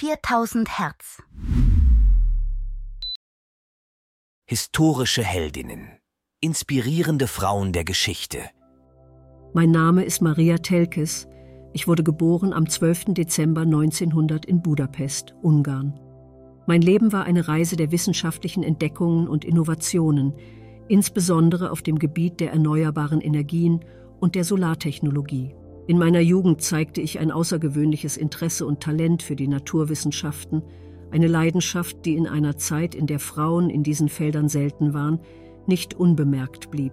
4000 Hertz. Historische Heldinnen. Inspirierende Frauen der Geschichte. Mein Name ist Maria Telkes. Ich wurde geboren am 12. Dezember 1900 in Budapest, Ungarn. Mein Leben war eine Reise der wissenschaftlichen Entdeckungen und Innovationen, insbesondere auf dem Gebiet der erneuerbaren Energien und der Solartechnologie. In meiner Jugend zeigte ich ein außergewöhnliches Interesse und Talent für die Naturwissenschaften, eine Leidenschaft, die in einer Zeit, in der Frauen in diesen Feldern selten waren, nicht unbemerkt blieb.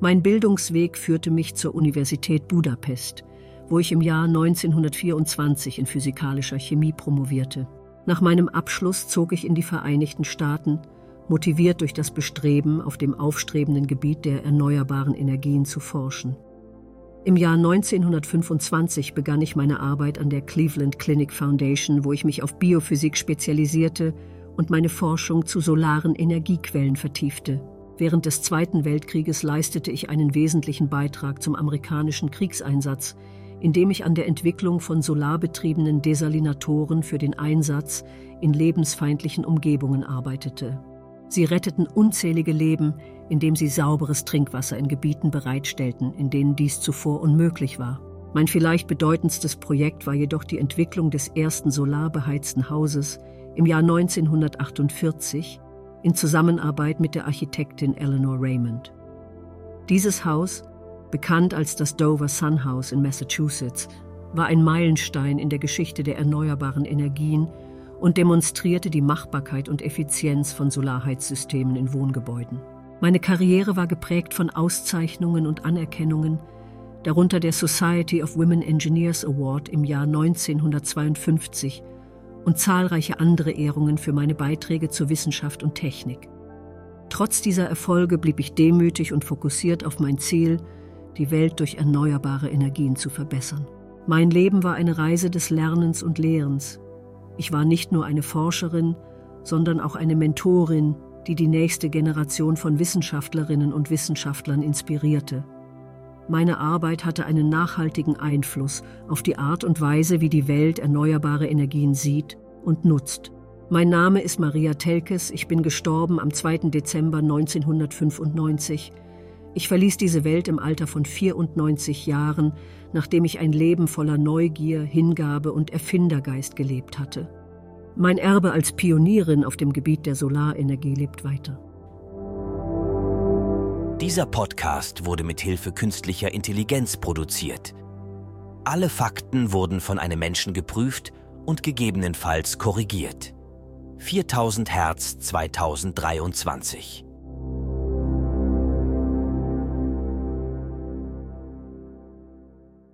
Mein Bildungsweg führte mich zur Universität Budapest, wo ich im Jahr 1924 in physikalischer Chemie promovierte. Nach meinem Abschluss zog ich in die Vereinigten Staaten, motiviert durch das Bestreben, auf dem aufstrebenden Gebiet der erneuerbaren Energien zu forschen. Im Jahr 1925 begann ich meine Arbeit an der Cleveland Clinic Foundation, wo ich mich auf Biophysik spezialisierte und meine Forschung zu solaren Energiequellen vertiefte. Während des Zweiten Weltkrieges leistete ich einen wesentlichen Beitrag zum amerikanischen Kriegseinsatz, indem ich an der Entwicklung von solarbetriebenen Desalinatoren für den Einsatz in lebensfeindlichen Umgebungen arbeitete. Sie retteten unzählige Leben, indem sie sauberes Trinkwasser in Gebieten bereitstellten, in denen dies zuvor unmöglich war. Mein vielleicht bedeutendstes Projekt war jedoch die Entwicklung des ersten solarbeheizten Hauses im Jahr 1948 in Zusammenarbeit mit der Architektin Eleanor Raymond. Dieses Haus, bekannt als das Dover Sun House in Massachusetts, war ein Meilenstein in der Geschichte der erneuerbaren Energien und demonstrierte die Machbarkeit und Effizienz von Solarheizsystemen in Wohngebäuden. Meine Karriere war geprägt von Auszeichnungen und Anerkennungen, darunter der Society of Women Engineers Award im Jahr 1952 und zahlreiche andere Ehrungen für meine Beiträge zur Wissenschaft und Technik. Trotz dieser Erfolge blieb ich demütig und fokussiert auf mein Ziel, die Welt durch erneuerbare Energien zu verbessern. Mein Leben war eine Reise des Lernens und Lehrens, ich war nicht nur eine Forscherin, sondern auch eine Mentorin, die die nächste Generation von Wissenschaftlerinnen und Wissenschaftlern inspirierte. Meine Arbeit hatte einen nachhaltigen Einfluss auf die Art und Weise, wie die Welt erneuerbare Energien sieht und nutzt. Mein Name ist Maria Telkes, ich bin gestorben am 2. Dezember 1995 ich verließ diese Welt im Alter von 94 Jahren, nachdem ich ein Leben voller Neugier, Hingabe und Erfindergeist gelebt hatte. Mein Erbe als Pionierin auf dem Gebiet der Solarenergie lebt weiter. Dieser Podcast wurde mit Hilfe künstlicher Intelligenz produziert. Alle Fakten wurden von einem Menschen geprüft und gegebenenfalls korrigiert. 4000 Hertz 2023